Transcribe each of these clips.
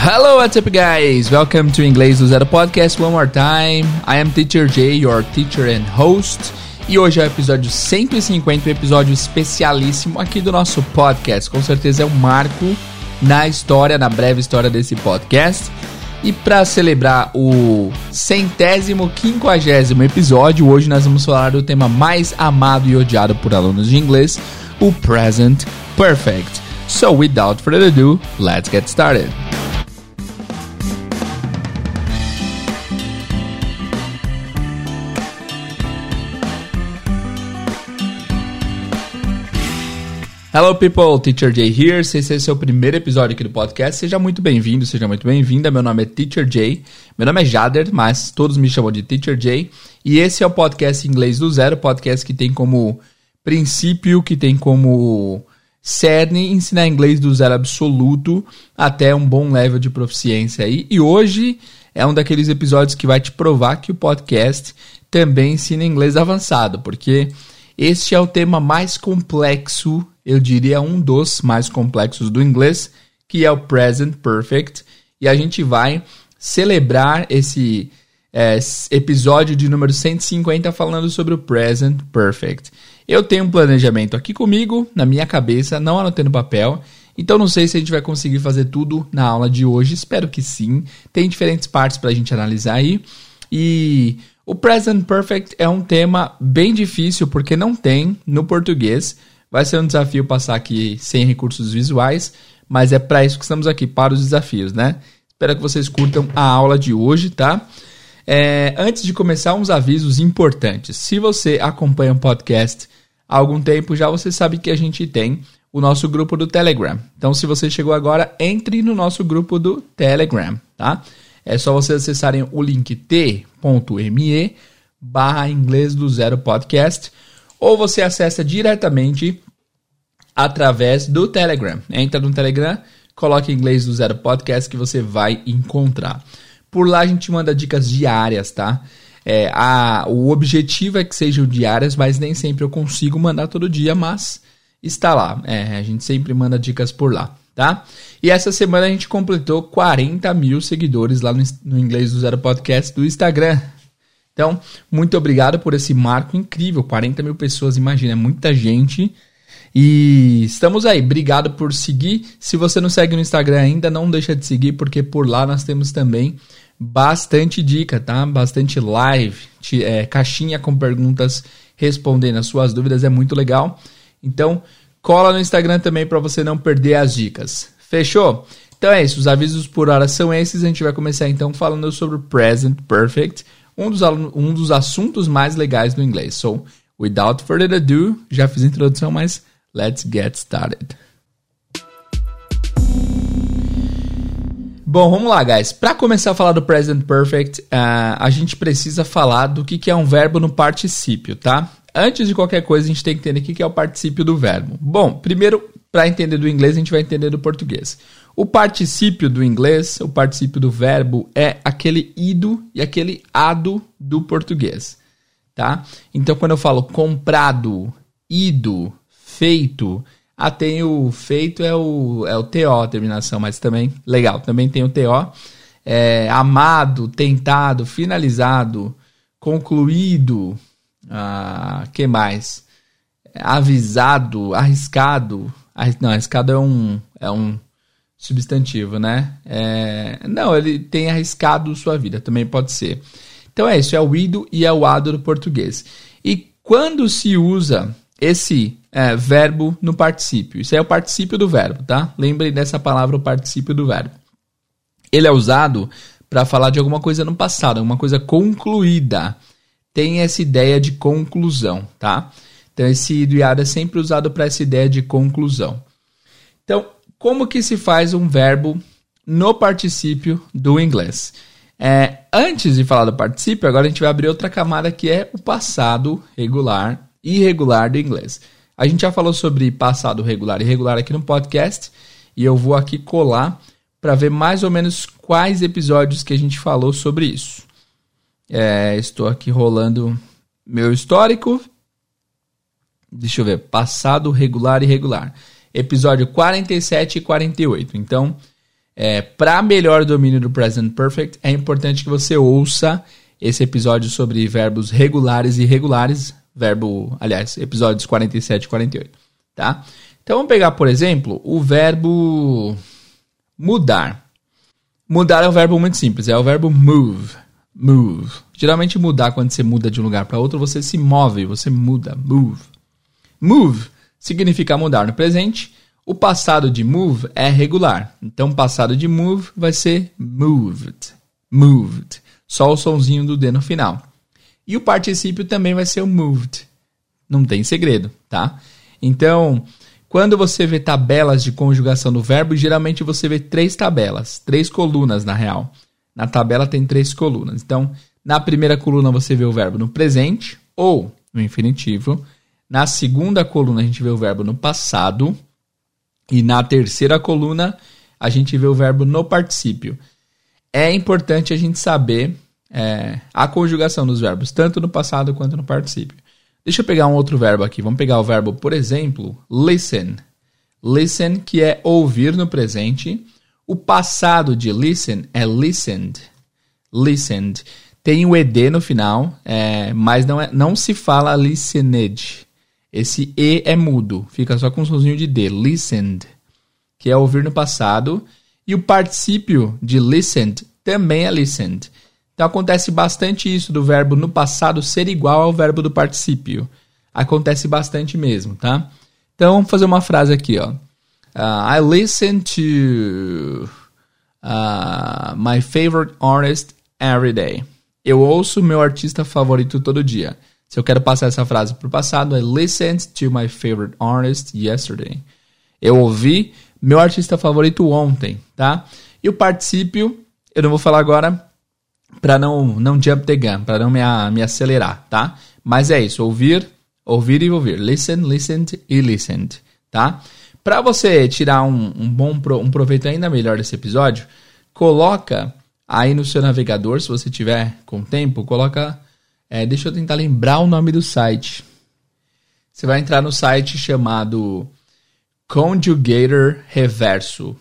Hello, what's up, guys? Welcome to Inglês do Zero Podcast one more time. I am Teacher Jay, your teacher and host. E hoje é o episódio 150, um episódio especialíssimo aqui do nosso podcast. Com certeza é um marco na história, na breve história desse podcast. E para celebrar o centésimo, quinquagésimo episódio, hoje nós vamos falar do tema mais amado e odiado por alunos de inglês, o Present Perfect. So, without further ado, let's get started. Hello people, Teacher Jay here. Se esse é o seu primeiro episódio aqui do podcast, seja muito bem-vindo, seja muito bem-vinda. Meu nome é Teacher Jay. Meu nome é Jader, mas todos me chamam de Teacher Jay. E esse é o podcast Inglês do Zero, podcast que tem como princípio, que tem como cerne ensinar inglês do zero absoluto até um bom level de proficiência aí. E hoje é um daqueles episódios que vai te provar que o podcast também ensina inglês avançado, porque este é o tema mais complexo eu diria um dos mais complexos do inglês, que é o present perfect, e a gente vai celebrar esse é, episódio de número 150 falando sobre o present perfect. Eu tenho um planejamento aqui comigo, na minha cabeça, não anotei no papel, então não sei se a gente vai conseguir fazer tudo na aula de hoje, espero que sim. Tem diferentes partes para a gente analisar aí. E o present perfect é um tema bem difícil porque não tem no português. Vai ser um desafio passar aqui sem recursos visuais, mas é para isso que estamos aqui, para os desafios, né? Espero que vocês curtam a aula de hoje, tá? É, antes de começar, uns avisos importantes. Se você acompanha o podcast há algum tempo, já você sabe que a gente tem o nosso grupo do Telegram. Então, se você chegou agora, entre no nosso grupo do Telegram, tá? É só vocês acessarem o link t.me barra inglês do zero podcast ou você acessa diretamente através do Telegram. Entra no Telegram, coloque inglês do zero podcast que você vai encontrar. Por lá a gente manda dicas diárias, tá? É, a, o objetivo é que sejam diárias, mas nem sempre eu consigo mandar todo dia, mas está lá. É, a gente sempre manda dicas por lá, tá? E essa semana a gente completou 40 mil seguidores lá no, no Inglês do Zero Podcast do Instagram. Então, muito obrigado por esse marco incrível. 40 mil pessoas, imagina, é muita gente. E estamos aí. Obrigado por seguir. Se você não segue no Instagram ainda, não deixa de seguir, porque por lá nós temos também bastante dica, tá? Bastante live, é, caixinha com perguntas respondendo as suas dúvidas, é muito legal. Então, cola no Instagram também para você não perder as dicas. Fechou? Então é isso, os avisos por hora são esses. A gente vai começar então falando sobre o Present Perfect um dos, um dos assuntos mais legais do inglês. So, without further ado, já fiz a introdução, mas let's get started. Bom, vamos lá, guys. Para começar a falar do present perfect, uh, a gente precisa falar do que, que é um verbo no particípio, tá? Antes de qualquer coisa, a gente tem que entender o que, é o particípio do verbo. Bom, primeiro, para entender do inglês, a gente vai entender do português. O particípio do inglês, o particípio do verbo, é aquele ido e aquele ado do português, tá? Então, quando eu falo comprado, ido, feito, ah, tem o feito é o, é o TO, terminação, mas também, legal, também tem o TO. É, amado, tentado, finalizado, concluído, ah, que mais? Avisado, arriscado, não, arriscado é um, é um substantivo, né? É, não, ele tem arriscado sua vida, também pode ser. Então é isso, é o ido e é o ado do português. E quando se usa esse é, verbo no particípio? Isso é o particípio do verbo, tá? Lembre dessa palavra, o particípio do verbo. Ele é usado para falar de alguma coisa no passado, alguma coisa concluída. Tem essa ideia de conclusão, tá? Então esse ido ado é sempre usado para essa ideia de conclusão. Então, como que se faz um verbo no particípio do inglês. É, antes de falar do particípio, agora a gente vai abrir outra camada que é o passado regular e irregular do inglês. A gente já falou sobre passado regular e irregular aqui no podcast e eu vou aqui colar para ver mais ou menos quais episódios que a gente falou sobre isso. É, estou aqui rolando meu histórico. Deixa eu ver. Passado regular e irregular episódio 47 e 48. Então, É, Para melhor domínio do present perfect, é importante que você ouça esse episódio sobre verbos regulares e irregulares, verbo, aliás, episódios 47 e 48, tá? Então vamos pegar, por exemplo, o verbo mudar. Mudar é um verbo muito simples, é o verbo move. Move. Geralmente mudar quando você muda de um lugar para outro, você se move, você muda, move. Move significa mudar no presente. O passado de move é regular. Então, passado de move vai ser moved. Moved. Só o sonzinho do D no final. E o particípio também vai ser o moved. Não tem segredo, tá? Então, quando você vê tabelas de conjugação do verbo, geralmente você vê três tabelas, três colunas na real. Na tabela tem três colunas. Então, na primeira coluna você vê o verbo no presente ou no infinitivo. Na segunda coluna a gente vê o verbo no passado. E na terceira coluna a gente vê o verbo no particípio. É importante a gente saber é, a conjugação dos verbos, tanto no passado quanto no particípio. Deixa eu pegar um outro verbo aqui. Vamos pegar o verbo, por exemplo, listen. Listen, que é ouvir no presente. O passado de listen é listened. Listened. Tem o ed no final, é, mas não, é, não se fala listened. Esse e é mudo, fica só com um somzinho de d. Listened, que é ouvir no passado. E o particípio de listened também é listened. Então acontece bastante isso do verbo no passado ser igual ao verbo do particípio. Acontece bastante mesmo, tá? Então vamos fazer uma frase aqui, ó. Uh, I listen to uh, my favorite artist every day. Eu ouço meu artista favorito todo dia. Se eu quero passar essa frase para o passado, I listened to my favorite artist yesterday. Eu ouvi meu artista favorito ontem, tá? E o particípio, eu não vou falar agora, para não, não jump the gun, para não me, me acelerar, tá? Mas é isso, ouvir, ouvir e ouvir. Listen, listened e listened, tá? Para você tirar um, um bom um proveito ainda melhor desse episódio, coloca aí no seu navegador, se você tiver com tempo, coloca. É, deixa eu tentar lembrar o nome do site. Você vai entrar no site chamado Conjugator Reverso.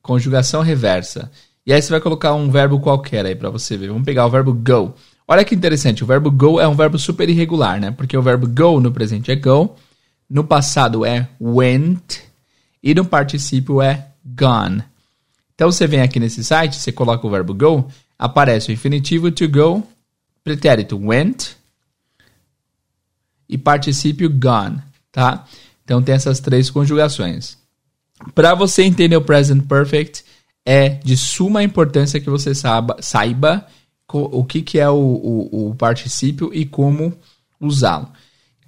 Conjugação reversa. E aí você vai colocar um verbo qualquer aí para você ver. Vamos pegar o verbo go. Olha que interessante, o verbo go é um verbo super irregular, né? Porque o verbo go no presente é go, no passado é went e no particípio é gone. Então você vem aqui nesse site, você coloca o verbo go, aparece o infinitivo to go, pretérito went e particípio gone, tá? Então tem essas três conjugações. Para você entender o present perfect, é de suma importância que você saiba, saiba o que, que é o, o, o particípio e como usá-lo.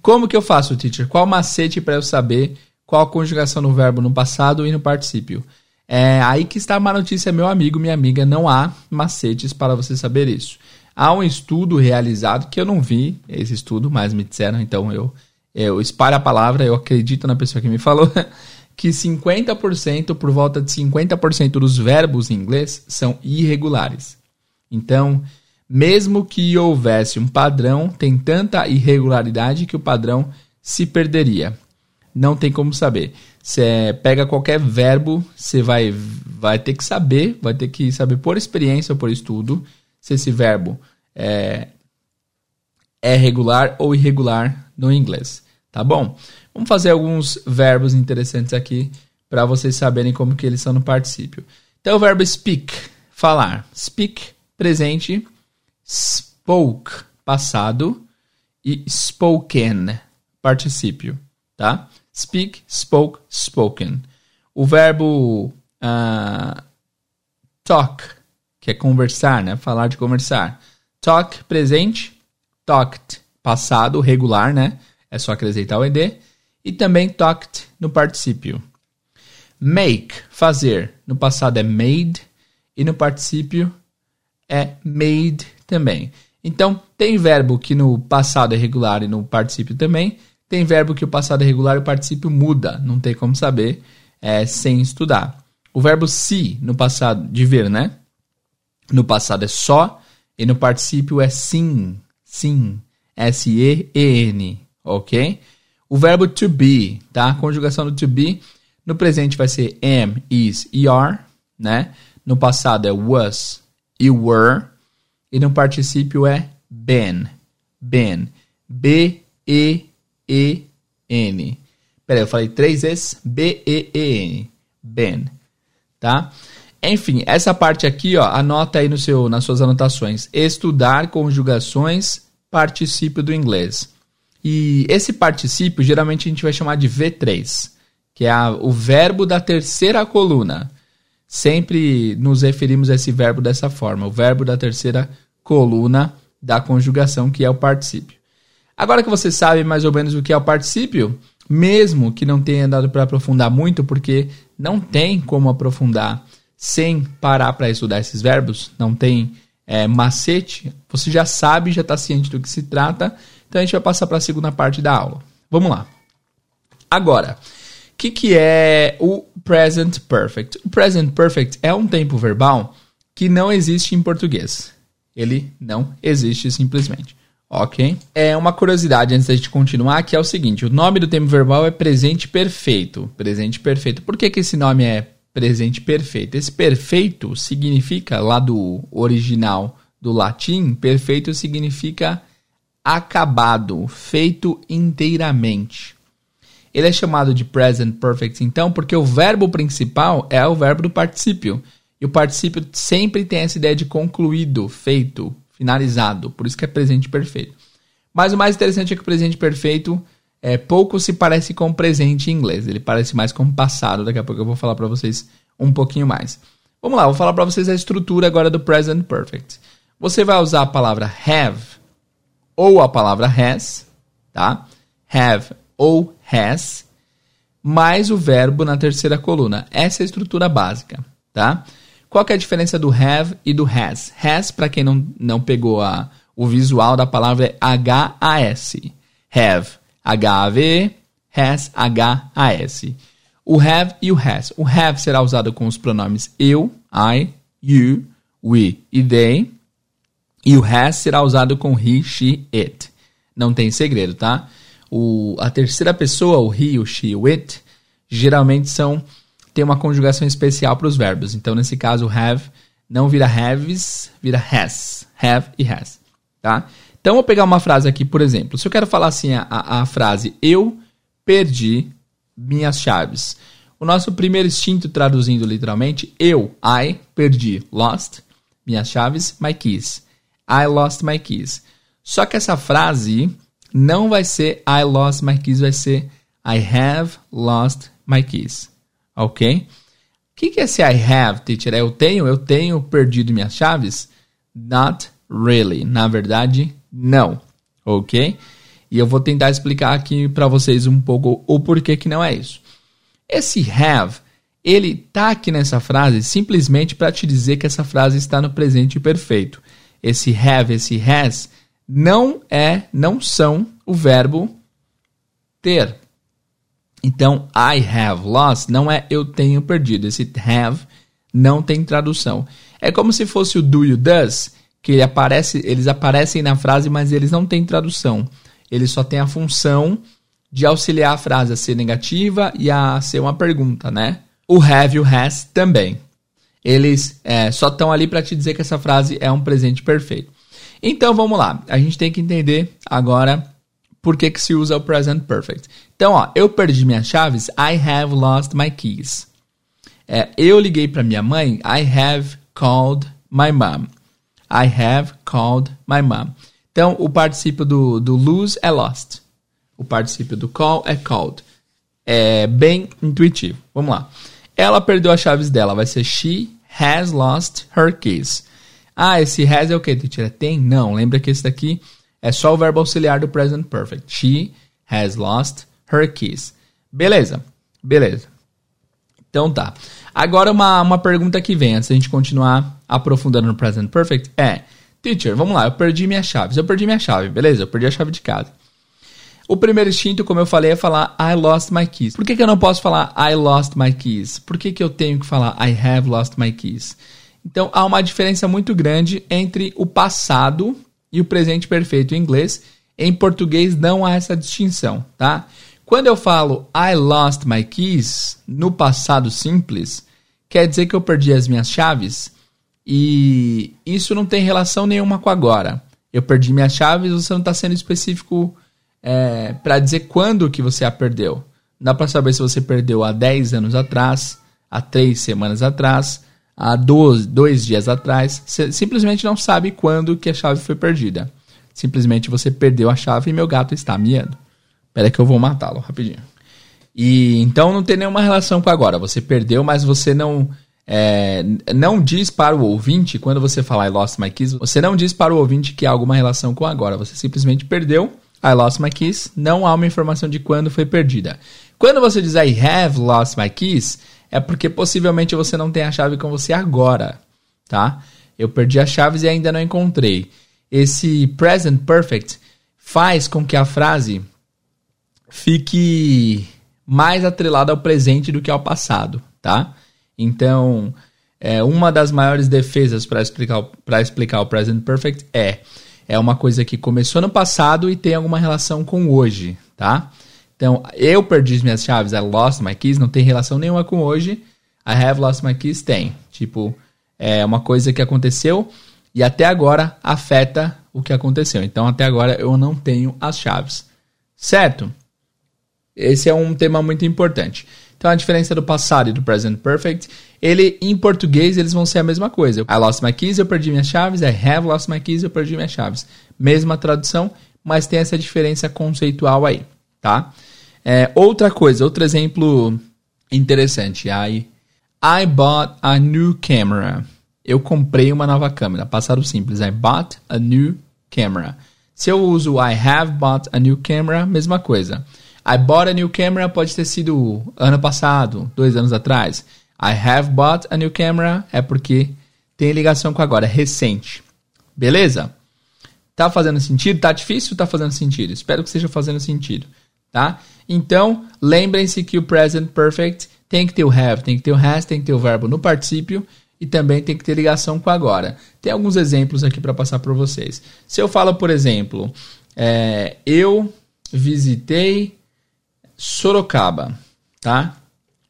Como que eu faço, teacher? Qual macete para eu saber qual a conjugação no verbo no passado e no particípio? É aí que está uma notícia, meu amigo, minha amiga. Não há macetes para você saber isso. Há um estudo realizado que eu não vi esse estudo, mas me disseram, então eu, eu espalho a palavra, eu acredito na pessoa que me falou. que 50%, por volta de 50% dos verbos em inglês são irregulares. Então, mesmo que houvesse um padrão, tem tanta irregularidade que o padrão se perderia. Não tem como saber. Você pega qualquer verbo, você vai, vai ter que saber, vai ter que saber por experiência ou por estudo se esse verbo é, é regular ou irregular no inglês. Tá bom? Vamos fazer alguns verbos interessantes aqui para vocês saberem como que eles são no particípio. Então, o verbo speak, falar. Speak, presente. Spoke, passado. E spoken, particípio, tá? Speak, spoke, spoken. O verbo uh, talk, que é conversar, né? Falar de conversar. Talk, presente. Talked, passado, regular, né? É só acrescentar o ed e também talked no particípio. Make, fazer, no passado é made e no particípio é made também. Então, tem verbo que no passado é regular e no particípio também. Tem verbo que o passado é regular e o particípio muda. Não tem como saber é, sem estudar. O verbo se, no passado, de ver, né? No passado é só e no particípio é sim. Sim. S-E-E-N. Ok? O verbo to be, tá? A conjugação do to be no presente vai ser am, is e are, né? No passado é was e were. E no particípio é been. Been. B-E-E-N. Peraí, eu falei três vezes? B-E-E-N. Been. Tá? Enfim, essa parte aqui, ó, anota aí no seu, nas suas anotações. Estudar conjugações, particípio do inglês. E esse particípio, geralmente a gente vai chamar de V3, que é a, o verbo da terceira coluna. Sempre nos referimos a esse verbo dessa forma, o verbo da terceira coluna da conjugação, que é o particípio. Agora que você sabe mais ou menos o que é o particípio, mesmo que não tenha dado para aprofundar muito, porque não tem como aprofundar sem parar para estudar esses verbos, não tem é, macete, você já sabe, já está ciente do que se trata, então a gente vai passar para a segunda parte da aula. Vamos lá. Agora, o que, que é o present perfect? O present perfect é um tempo verbal que não existe em português. Ele não existe simplesmente. Ok? É uma curiosidade antes da gente continuar, que é o seguinte: o nome do tempo verbal é presente perfeito. Presente perfeito. Por que, que esse nome é presente perfeito. Esse perfeito significa, lá do original do latim, perfeito significa acabado, feito inteiramente. Ele é chamado de present perfect, então, porque o verbo principal é o verbo do particípio. E o particípio sempre tem essa ideia de concluído, feito, finalizado. Por isso que é presente perfeito. Mas o mais interessante é que o presente perfeito é, pouco se parece com presente em inglês. Ele parece mais com passado. Daqui a pouco eu vou falar para vocês um pouquinho mais. Vamos lá, vou falar para vocês a estrutura agora do present perfect. Você vai usar a palavra have ou a palavra has, tá? Have ou has, mais o verbo na terceira coluna. Essa é a estrutura básica, tá? Qual é a diferença do have e do has? Has, para quem não, não pegou a, o visual da palavra, é H-A-S. Have H-A-V, has, H-A-S. O have e o has. O have será usado com os pronomes eu, I, you, we e they. E o has será usado com he, she, it. Não tem segredo, tá? O, a terceira pessoa, o he, o she, o it, geralmente são tem uma conjugação especial para os verbos. Então, nesse caso, have não vira haves, vira has. Have e has, tá? Então, vou pegar uma frase aqui, por exemplo. Se eu quero falar assim a, a, a frase eu perdi minhas chaves. O nosso primeiro instinto, traduzindo literalmente, eu, I, perdi, lost, minhas chaves, my keys. I lost my keys. Só que essa frase não vai ser I lost my keys, vai ser I have lost my keys. Ok? O que, que é esse I have, teacher? Eu tenho, eu tenho perdido minhas chaves? Not really. Na verdade, não, ok? E eu vou tentar explicar aqui para vocês um pouco o porquê que não é isso. Esse have, ele tá aqui nessa frase simplesmente para te dizer que essa frase está no presente perfeito. Esse have, esse has não é, não são o verbo ter. Então, I have lost não é eu tenho perdido. Esse have não tem tradução. É como se fosse o do you does, que ele aparece, eles aparecem na frase, mas eles não têm tradução. Eles só têm a função de auxiliar a frase a ser negativa e a ser uma pergunta, né? O have e o has também. Eles é, só estão ali para te dizer que essa frase é um presente perfeito. Então vamos lá, a gente tem que entender agora por que, que se usa o present perfect. Então, ó, eu perdi minhas chaves, I have lost my keys. É, eu liguei para minha mãe, I have called my mom. I have called my mom. Então, o participio do, do lose é lost. O participio do call é called. É bem intuitivo. Vamos lá. Ela perdeu as chaves dela. Vai ser she has lost her keys. Ah, esse has é o que? Tem? Não. Lembra que esse daqui é só o verbo auxiliar do present perfect. She has lost her keys. Beleza. Beleza. Então tá. Agora uma, uma pergunta que vem, antes da gente continuar aprofundando no present perfect, é: Teacher, vamos lá, eu perdi minhas chaves. Eu perdi minha chave, beleza? Eu perdi a chave de casa. O primeiro instinto, como eu falei, é falar I lost my keys. Por que, que eu não posso falar I lost my keys? Por que, que eu tenho que falar I have lost my keys? Então há uma diferença muito grande entre o passado e o presente perfeito em inglês. Em português não há essa distinção, tá? Quando eu falo I lost my keys no passado simples, quer dizer que eu perdi as minhas chaves e isso não tem relação nenhuma com agora. Eu perdi minhas chaves, você não está sendo específico é, para dizer quando que você a perdeu. Dá para saber se você perdeu há 10 anos atrás, há 3 semanas atrás, há dois, dois dias atrás. Você simplesmente não sabe quando que a chave foi perdida. Simplesmente você perdeu a chave e meu gato está miando. Espera que eu vou matá-lo rapidinho. E então não tem nenhuma relação com agora. Você perdeu, mas você não é, não diz para o ouvinte quando você falar I lost my keys. Você não diz para o ouvinte que há alguma relação com agora. Você simplesmente perdeu. I lost my keys. Não há uma informação de quando foi perdida. Quando você diz I have lost my keys, é porque possivelmente você não tem a chave com você agora, tá? Eu perdi as chaves e ainda não encontrei. Esse present perfect faz com que a frase fique mais atrelada ao presente do que ao passado, tá? Então, é, uma das maiores defesas para explicar, explicar o present perfect é é uma coisa que começou no passado e tem alguma relação com hoje, tá? Então, eu perdi minhas chaves, I lost my keys, não tem relação nenhuma com hoje. I have lost my keys tem. Tipo, é uma coisa que aconteceu e até agora afeta o que aconteceu. Então, até agora eu não tenho as chaves. Certo? Esse é um tema muito importante. Então a diferença do passado e do present perfect, ele em português eles vão ser a mesma coisa. I lost my keys, eu perdi minhas chaves. I have lost my keys, eu perdi minhas chaves. Mesma tradução, mas tem essa diferença conceitual aí, tá? É, outra coisa, outro exemplo interessante. I, I bought a new camera. Eu comprei uma nova câmera. Passado simples. I bought a new camera. Se eu uso I have bought a new camera, mesma coisa. I bought a new camera pode ter sido ano passado, dois anos atrás. I have bought a new camera é porque tem ligação com agora, recente. Beleza? Tá fazendo sentido? Tá difícil? Tá fazendo sentido? Espero que esteja fazendo sentido, tá? Então, lembrem-se que o present perfect tem que ter o have, tem que ter o has, tem que ter o verbo no particípio e também tem que ter ligação com agora. Tem alguns exemplos aqui para passar para vocês. Se eu falo, por exemplo, é, eu visitei Sorocaba, tá?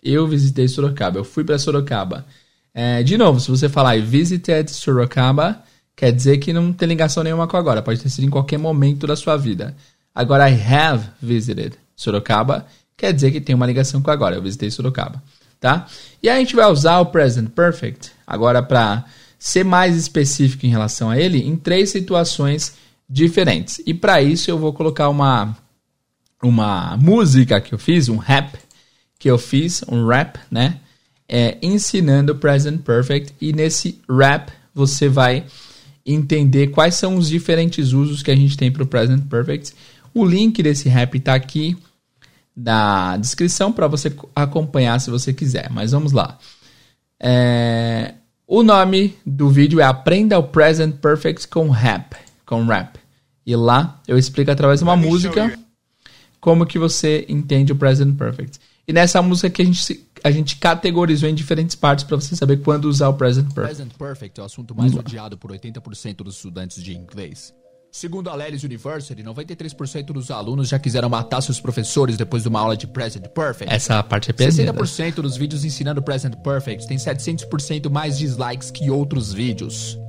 Eu visitei Sorocaba, eu fui para Sorocaba. É, de novo, se você falar visited Sorocaba, quer dizer que não tem ligação nenhuma com agora, pode ter sido em qualquer momento da sua vida. Agora, I have visited Sorocaba, quer dizer que tem uma ligação com agora, eu visitei Sorocaba, tá? E aí a gente vai usar o present perfect agora para ser mais específico em relação a ele em três situações diferentes. E para isso eu vou colocar uma uma música que eu fiz, um rap que eu fiz, um rap, né? É, ensinando Present Perfect. E nesse rap você vai entender quais são os diferentes usos que a gente tem para o Present Perfect. O link desse rap está aqui na descrição para você acompanhar se você quiser. Mas vamos lá. É, o nome do vídeo é Aprenda o Present Perfect com rap, com rap. E lá eu explico através de uma música como que você entende o present perfect. E nessa música que a gente, a gente categorizou em diferentes partes para você saber quando usar o present perfect. Present perfect é o assunto mais odiado por 80% dos estudantes de inglês. Segundo a Lelis University, 93% dos alunos já quiseram matar seus professores depois de uma aula de Present Perfect. Essa parte é pesada. 60% dos vídeos ensinando Present Perfect tem 700% mais dislikes que outros vídeos.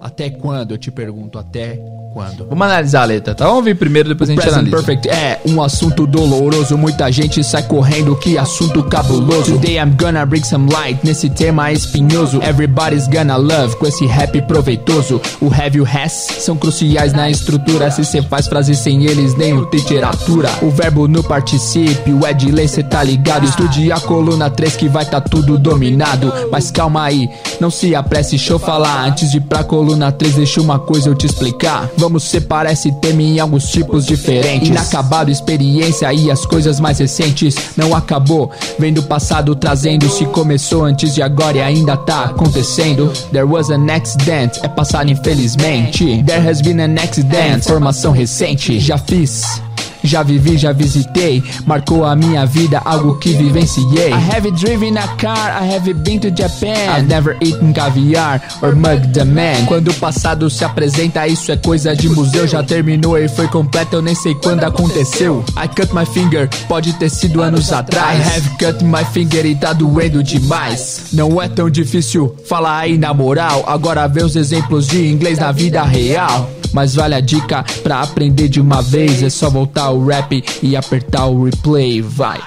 Até quando? Eu te pergunto, até quando? Vamos analisar a letra, tá? Vamos ouvir primeiro, depois a gente analisa. Perfect é um assunto doloroso. Muita gente sai correndo, que assunto cabuloso. Today I'm gonna bring some light nesse tema espinhoso. Everybody's gonna love com esse rap proveitoso. O have e o has são cruciais na estrutura. Se cê faz frases sem eles, nem o literatura. O verbo no particípio é de lei, cê tá ligado. Estude a coluna 3 que vai tá tudo dominado. Mas calma aí, não se apresse, deixa eu falar. Antes de ir pra coluna 3, deixa uma coisa eu te explicar. Vamos separar esse tema em alguns tipos diferentes. Inacabado, experiência e as coisas mais recentes. Não acabou, vem do passado trazendo. Se começou antes de agora e ainda tá acontecendo. There was an accident, é passado infelizmente. There has been an accident, formação recente. Já fiz. Já vivi, já visitei, marcou a minha vida, algo que vivenciei. I have driven a car, I have been to Japan. I've never eaten caviar or mug the man. Quando o passado se apresenta, isso é coisa de museu. Já terminou e foi completo, eu nem sei quando aconteceu. I cut my finger, pode ter sido anos atrás. I have cut my finger e tá doendo demais. Não é tão difícil falar aí na moral. Agora vê os exemplos de inglês na vida real. Mas vale a dica pra aprender de uma vez. É só voltar o rap e apertar o replay. Vai.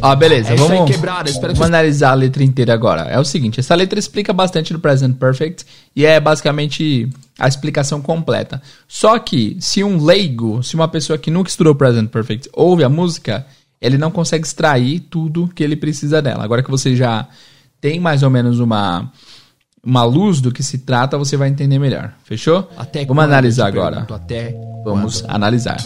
Ó, beleza, É vamos, quebrada, espero que vamos analisar a letra inteira agora. É o seguinte, essa letra explica bastante do Present Perfect e é basicamente a explicação completa. Só que se um leigo, se uma pessoa que nunca estudou Present Perfect ouve a música, ele não consegue extrair tudo que ele precisa dela. Agora que você já tem mais ou menos uma uma luz do que se trata, você vai entender melhor. Fechou? Até Vamos quando, analisar agora. pergunto, Até Vamos analisar.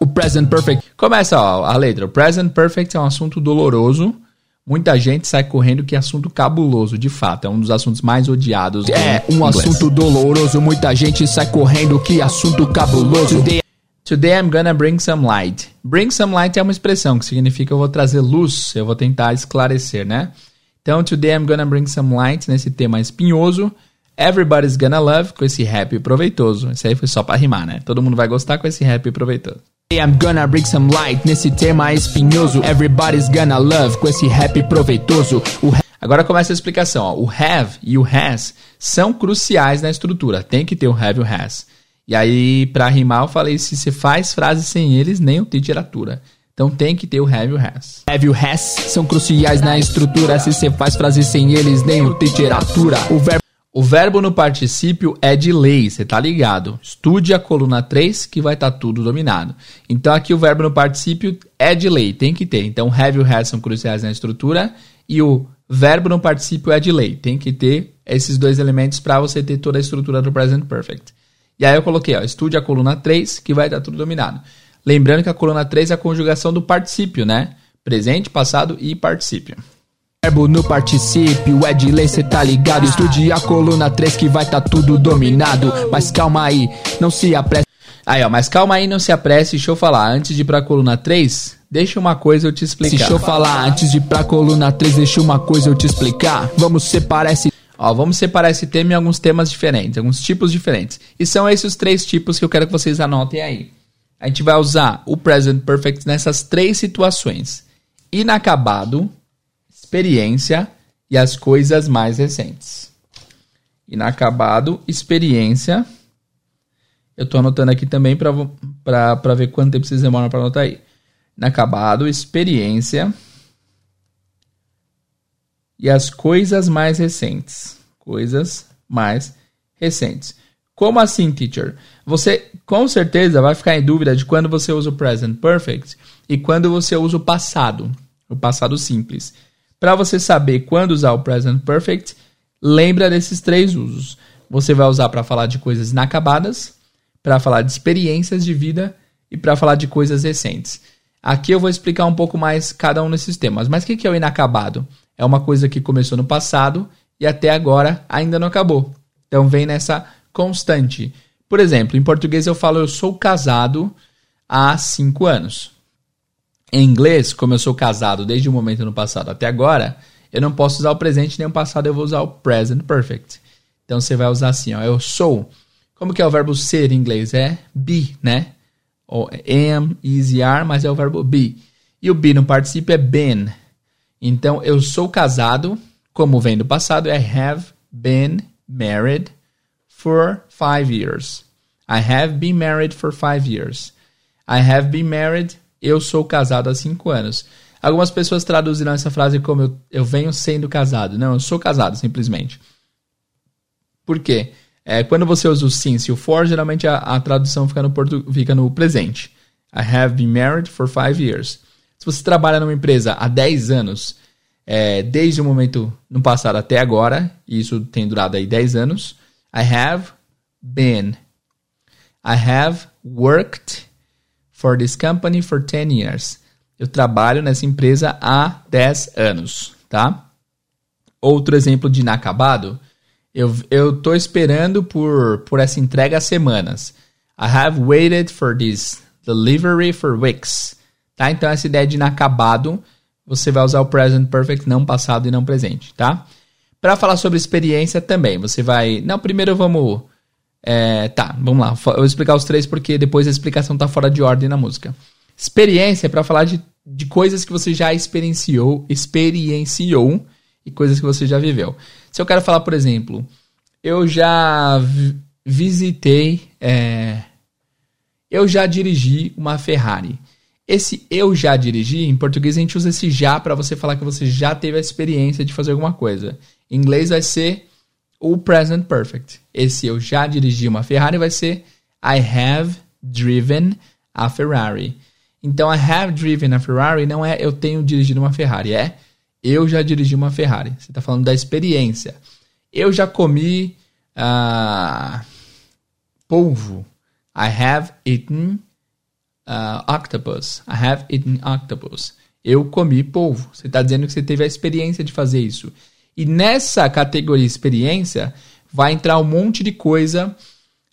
o present perfect. Começa ó, a letra. O present perfect é um assunto doloroso. Muita gente sai correndo que é assunto cabuloso. De fato, é um dos assuntos mais odiados. do É um inglês. assunto doloroso, muita gente sai correndo, que assunto cabuloso. Today Today I'm gonna bring some light. Bring some light é uma expressão que significa eu vou trazer luz, eu vou tentar esclarecer, né? Então, today I'm gonna bring some light nesse tema espinhoso. Everybody's gonna love com esse rap proveitoso. Esse aí foi só pra rimar, né? Todo mundo vai gostar com esse rap proveitoso. I'm gonna bring some light nesse tema espinhoso. Everybody's gonna love com esse rap proveitoso. O Agora começa a explicação. Ó. O have e o has são cruciais na estrutura. Tem que ter o have e o has. E aí, pra rimar, eu falei: se você faz frases sem eles, nem o teacher atura. Então tem que ter o have o has. have o has são cruciais na estrutura. Se você faz frases sem eles, nem o literatura. O verbo O verbo no particípio é de lei, você tá ligado? Estude a coluna 3 que vai estar tudo dominado. Então aqui o verbo no particípio é de lei, tem que ter. Então have o has são cruciais na estrutura e o verbo no particípio é de lei, tem que ter esses dois elementos para você ter toda a estrutura do present perfect. E aí eu coloquei, ó, estude a coluna 3 que vai estar tudo dominado. Lembrando que a coluna 3 é a conjugação do particípio, né? Presente, passado e particípio. verbo no particípio é de lei, cê tá ligado. Estude a coluna 3 que vai tá tudo dominado. Mas calma aí, não se apresse. Aí, ó, mas calma aí, não se apresse, deixa eu falar. Antes de ir pra coluna 3, deixa uma coisa eu te explicar. Deixa eu falar antes de ir pra coluna 3, deixa uma coisa eu te explicar. Vamos separar esse Ó, vamos separar esse tema em alguns temas diferentes, alguns tipos diferentes. E são esses os três tipos que eu quero que vocês anotem aí. A gente vai usar o present perfect nessas três situações: inacabado, experiência e as coisas mais recentes. Inacabado, experiência. Eu tô anotando aqui também para ver quanto tempo vocês demoram para anotar aí. Inacabado, experiência e as coisas mais recentes. Coisas mais recentes. Como assim, teacher? Você com certeza vai ficar em dúvida de quando você usa o present perfect e quando você usa o passado, o passado simples. Para você saber quando usar o present perfect, lembra desses três usos. Você vai usar para falar de coisas inacabadas, para falar de experiências de vida e para falar de coisas recentes. Aqui eu vou explicar um pouco mais cada um desses temas. Mas o que é o inacabado? É uma coisa que começou no passado e até agora ainda não acabou. Então vem nessa constante. Por exemplo, em português eu falo eu sou casado há cinco anos. Em inglês, como eu sou casado desde o momento no passado até agora, eu não posso usar o presente nem o passado, eu vou usar o present perfect. Então você vai usar assim, ó, eu sou. Como que é o verbo ser em inglês? É be, né? Ou am, is, are, mas é o verbo be. E o be no particípio é been. Então eu sou casado, como vem do passado, I have been married for five years. I have been married for five years. I have been married, eu sou casado há cinco anos. Algumas pessoas traduzirão essa frase como eu, eu venho sendo casado. Não, eu sou casado, simplesmente. Por quê? É, quando você usa o since e o for, geralmente a, a tradução fica no, fica no presente. I have been married for five years. Se você trabalha numa empresa há 10 anos, é, desde o momento no passado até agora, e isso tem durado aí 10 anos, I have been. I have worked for this company for 10 years. Eu trabalho nessa empresa há 10 anos, tá? Outro exemplo de inacabado, eu, eu tô esperando por, por essa entrega há semanas. I have waited for this delivery for weeks. Tá? Então, essa ideia de inacabado, você vai usar o present perfect, não passado e não presente, tá? Para falar sobre experiência também, você vai. Não, primeiro vamos. É, tá, vamos lá. Eu vou explicar os três porque depois a explicação tá fora de ordem na música. Experiência é para falar de, de coisas que você já experienciou, experienciou e coisas que você já viveu. Se eu quero falar, por exemplo, eu já visitei. É, eu já dirigi uma Ferrari. Esse eu já dirigi, em português a gente usa esse já para você falar que você já teve a experiência de fazer alguma coisa. Em inglês vai ser o present perfect. Esse eu já dirigi uma Ferrari vai ser I have driven a Ferrari. Então, I have driven a Ferrari não é eu tenho dirigido uma Ferrari, é eu já dirigi uma Ferrari. Você está falando da experiência. Eu já comi uh, polvo. I have eaten uh, octopus. I have eaten octopus. Eu comi polvo. Você está dizendo que você teve a experiência de fazer isso. E nessa categoria experiência vai entrar um monte de coisa,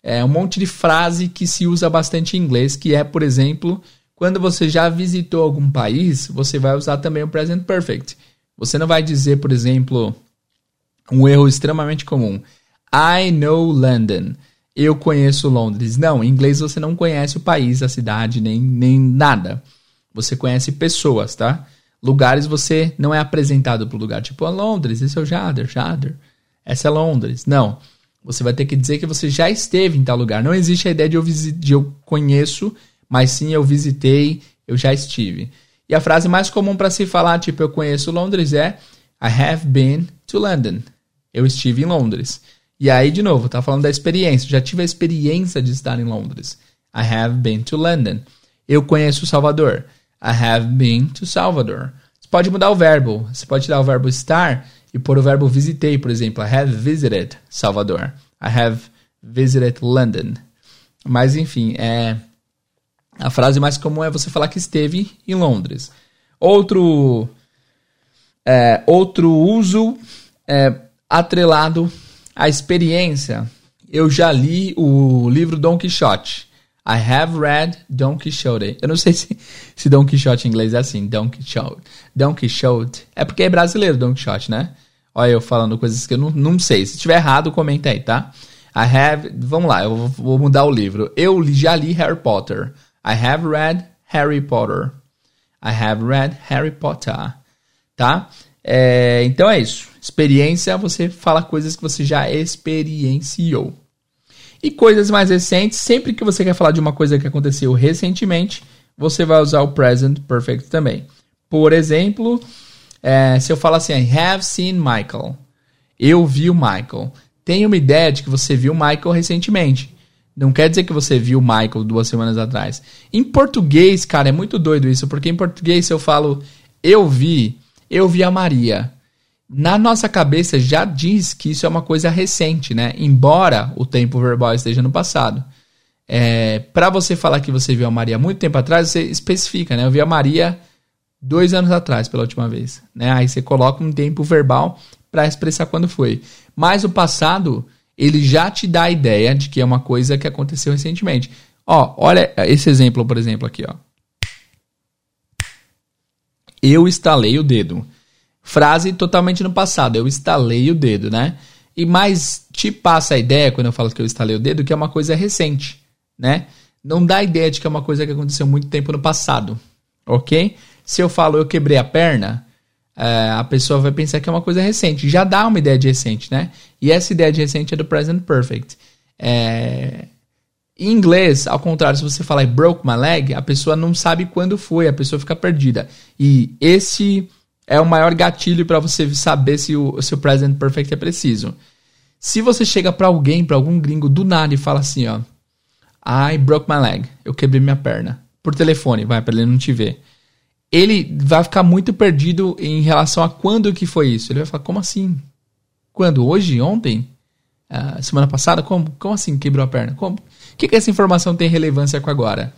é, um monte de frase que se usa bastante em inglês, que é, por exemplo, quando você já visitou algum país, você vai usar também o present perfect. Você não vai dizer, por exemplo, um erro extremamente comum. I know London eu conheço Londres. Não, em inglês você não conhece o país, a cidade, nem, nem nada. Você conhece pessoas, tá? Lugares você não é apresentado para o lugar. Tipo, a Londres, esse é o Jader, Jader. Essa é Londres. Não. Você vai ter que dizer que você já esteve em tal lugar. Não existe a ideia de eu, de eu conheço, mas sim eu visitei, eu já estive. E a frase mais comum para se falar, tipo, eu conheço Londres, é I have been to London. Eu estive em Londres. E aí, de novo, tá falando da experiência. Já tive a experiência de estar em Londres. I have been to London. Eu conheço Salvador. I have been to Salvador. Você pode mudar o verbo. Você pode tirar o verbo estar e pôr o verbo visitei, por exemplo. I have visited Salvador. I have visited London. Mas, enfim, é... A frase mais comum é você falar que esteve em Londres. Outro, é, outro uso é, atrelado a experiência, eu já li o livro Don Quixote. I have read Don Quixote. Eu não sei se, se Don Quixote em inglês é assim, Don Quixote. Don Quixote. É porque é brasileiro Don Quixote, né? Olha eu falando coisas que eu não, não sei. Se tiver errado, comenta aí, tá? I have... Vamos lá, eu vou mudar o livro. Eu já li Harry Potter. I have read Harry Potter. I have read Harry Potter. Tá? É, então é isso. Experiência, você fala coisas que você já experienciou. E coisas mais recentes, sempre que você quer falar de uma coisa que aconteceu recentemente, você vai usar o present perfect também. Por exemplo, é, se eu falar assim, I have seen Michael. Eu vi o Michael. Tenha uma ideia de que você viu o Michael recentemente. Não quer dizer que você viu o Michael duas semanas atrás. Em português, cara, é muito doido isso, porque em português se eu falo eu vi, eu vi a Maria. Na nossa cabeça já diz que isso é uma coisa recente, né? Embora o tempo verbal esteja no passado. É, para você falar que você viu a Maria muito tempo atrás, você especifica, né? Eu vi a Maria dois anos atrás pela última vez, né? Aí você coloca um tempo verbal para expressar quando foi. Mas o passado, ele já te dá a ideia de que é uma coisa que aconteceu recentemente. Ó, olha esse exemplo, por exemplo, aqui, ó. Eu estalei o dedo. Frase totalmente no passado. Eu estalei o dedo, né? E mais te passa a ideia, quando eu falo que eu estalei o dedo, que é uma coisa recente, né? Não dá a ideia de que é uma coisa que aconteceu muito tempo no passado, ok? Se eu falo eu quebrei a perna, é, a pessoa vai pensar que é uma coisa recente. Já dá uma ideia de recente, né? E essa ideia de recente é do present perfect. É... Em inglês, ao contrário, se você falar broke my leg, a pessoa não sabe quando foi, a pessoa fica perdida. E esse é o maior gatilho para você saber se o, se o present perfect é preciso. Se você chega para alguém, para algum gringo do nada e fala assim, ó, I broke my leg, eu quebrei minha perna, por telefone, vai para ele não te ver. Ele vai ficar muito perdido em relação a quando que foi isso. Ele vai falar, como assim? Quando? Hoje? Ontem? Uh, semana passada? Como? Como assim quebrou a perna? Como? O que, que essa informação tem relevância com agora?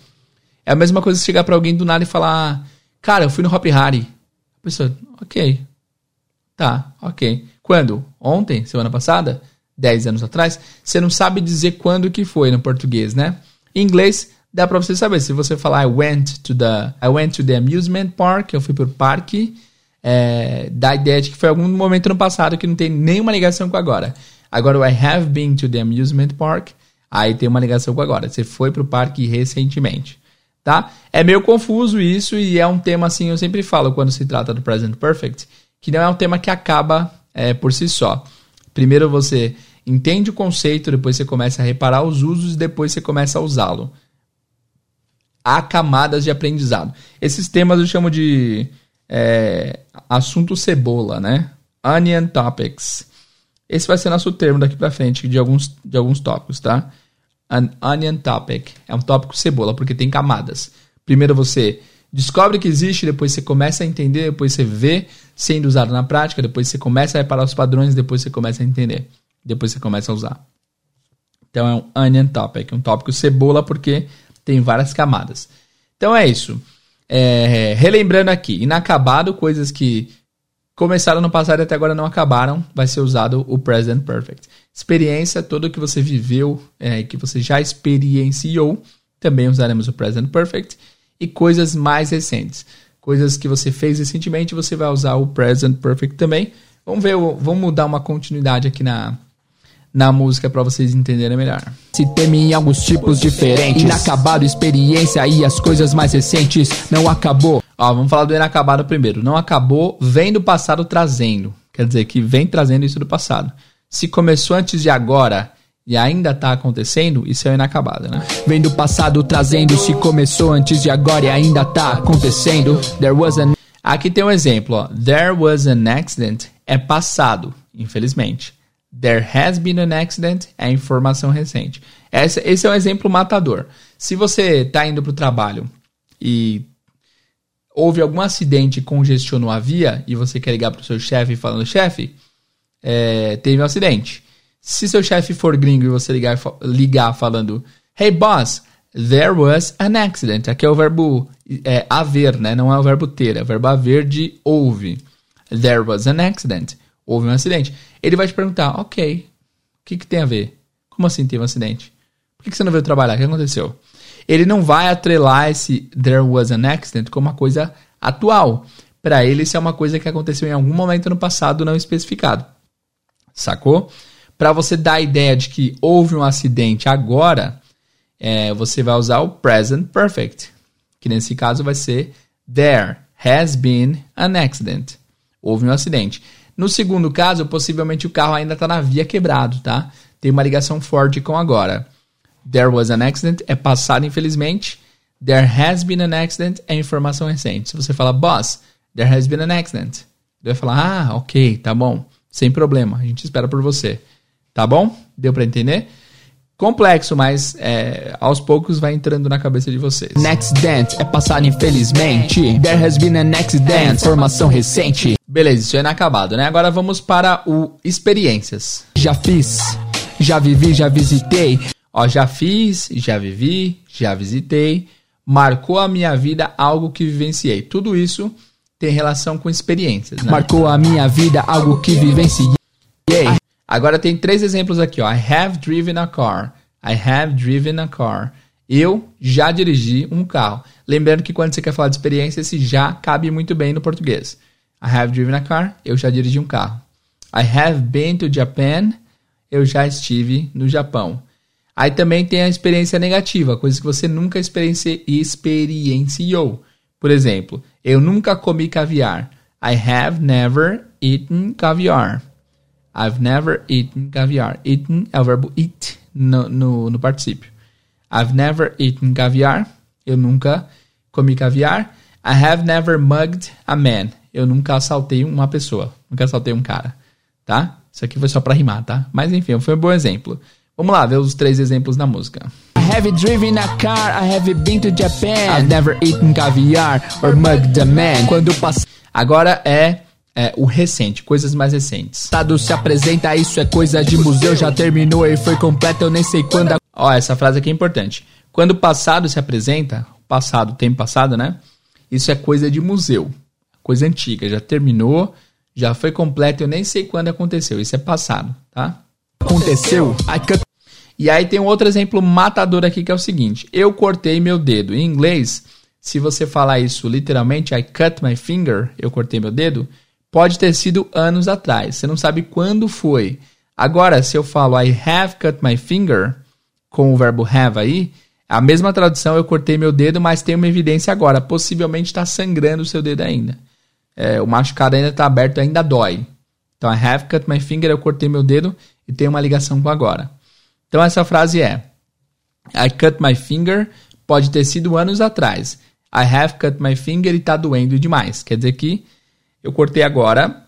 É a mesma coisa chegar para alguém do nada e falar, cara, eu fui no Hop Harry. A pessoa, ok. Tá, ok. Quando? Ontem? Semana passada? Dez anos atrás? Você não sabe dizer quando que foi no português, né? Em inglês, dá pra você saber. Se você falar I went to the, I went to the amusement park, eu fui pro parque, é, dá a ideia de que foi algum momento no passado que não tem nenhuma ligação com agora. Agora, I have been to the amusement park, aí tem uma ligação com agora. Você foi pro parque recentemente, tá? É meio confuso isso e é um tema assim, eu sempre falo quando se trata do present perfect, que não é um tema que acaba é, por si só. Primeiro você entende o conceito, depois você começa a reparar os usos e depois você começa a usá-lo. Há camadas de aprendizado. Esses temas eu chamo de é, assunto cebola, né? Onion topics. Esse vai ser nosso termo daqui para frente de alguns, de alguns tópicos, tá? An onion topic é um tópico cebola porque tem camadas. Primeiro você descobre que existe, depois você começa a entender, depois você vê sendo usado na prática, depois você começa a reparar os padrões, depois você começa a entender, depois você começa a usar. Então é um onion topic, um tópico cebola porque tem várias camadas. Então é isso. É, relembrando aqui, inacabado, coisas que começaram no passado e até agora não acabaram, vai ser usado o present perfect. Experiência, tudo que você viveu, é, que você já experienciou, também usaremos o present perfect. E coisas mais recentes, coisas que você fez recentemente, você vai usar o present perfect também. Vamos ver, vamos mudar uma continuidade aqui na, na música para vocês entenderem melhor. Se teme em alguns tipos diferentes. Inacabado, experiência e as coisas mais recentes. Não acabou. Ó, vamos falar do inacabado primeiro. Não acabou, vem do passado trazendo. Quer dizer que vem trazendo isso do passado. Se começou antes de agora e ainda tá acontecendo, isso é inacabado, né? Vem do passado trazendo. Se começou antes de agora e ainda tá acontecendo. There was an. Aqui tem um exemplo, ó. There was an accident é passado, infelizmente. There has been an accident é informação recente. Esse, esse é um exemplo matador. Se você está indo para o trabalho e houve algum acidente e congestionou a via e você quer ligar para o seu chefe falando, chefe, é, teve um acidente. Se seu chefe for gringo e você ligar, ligar falando, hey boss, there was an accident. Aqui é o verbo é, haver, né? Não é o verbo ter, é o verbo haver de houve. There was an accident houve um acidente. Ele vai te perguntar, ok, o que, que tem a ver? Como assim teve um acidente? Por que, que você não veio trabalhar? O que aconteceu? Ele não vai atrelar esse there was an accident como uma coisa atual. Para ele, isso é uma coisa que aconteceu em algum momento no passado não especificado. Sacou? Para você dar a ideia de que houve um acidente agora, é, você vai usar o present perfect, que nesse caso vai ser there has been an accident. Houve um acidente. No segundo caso, possivelmente o carro ainda está na via quebrado, tá? Tem uma ligação forte com agora. There was an accident é passado, infelizmente. There has been an accident é informação recente. Se você fala, boss, there has been an accident. Ele vai falar, ah, ok, tá bom. Sem problema, a gente espera por você. Tá bom? Deu para entender? Complexo, mas é, aos poucos vai entrando na cabeça de vocês. Next dance é passado infelizmente. There has been an accident. Informação recente. Beleza, isso é inacabado, né? Agora vamos para o experiências. Já fiz, já vivi, já visitei. Ó, já fiz, já vivi, já visitei. Marcou a minha vida algo que vivenciei. Tudo isso tem relação com experiências, né? Marcou a minha vida algo que vivenciei. Agora tem três exemplos aqui, ó. I have driven a car. I have driven a car. Eu já dirigi um carro. Lembrando que quando você quer falar de experiência, esse já cabe muito bem no português. I have driven a car. Eu já dirigi um carro. I have been to Japan. Eu já estive no Japão. Aí também tem a experiência negativa, coisas que você nunca experienci experienciou. Por exemplo, eu nunca comi caviar. I have never eaten caviar. I've never eaten caviar. Eaten é o verbo eat no, no, no particípio. I've never eaten caviar. Eu nunca comi caviar. I have never mugged a man eu nunca assaltei uma pessoa, nunca assaltei um cara, tá? Isso aqui foi só para rimar, tá? Mas enfim, foi um bom exemplo. Vamos lá ver os três exemplos na música. I have driven a car, I have been to Japan. I've never eaten caviar or mugged a man. Quando pass... Agora é, é, o recente, coisas mais recentes. Estado se apresenta, isso é coisa de museu, já terminou e foi completo, eu nem sei quando. Ó, essa frase aqui é importante. Quando o passado se apresenta, passado, tempo passado, né? Isso é coisa de museu coisa antiga, já terminou, já foi completo, eu nem sei quando aconteceu, isso é passado, tá? Aconteceu. E aí tem um outro exemplo matador aqui que é o seguinte: eu cortei meu dedo. Em inglês, se você falar isso literalmente, I cut my finger, eu cortei meu dedo, pode ter sido anos atrás. Você não sabe quando foi. Agora, se eu falo I have cut my finger, com o verbo have aí, a mesma tradução, eu cortei meu dedo, mas tem uma evidência agora. Possivelmente está sangrando o seu dedo ainda. É, o machucado ainda está aberto, ainda dói. Então, I have cut my finger, eu cortei meu dedo e tem uma ligação com agora. Então, essa frase é: I cut my finger pode ter sido anos atrás. I have cut my finger e está doendo demais. Quer dizer que eu cortei agora,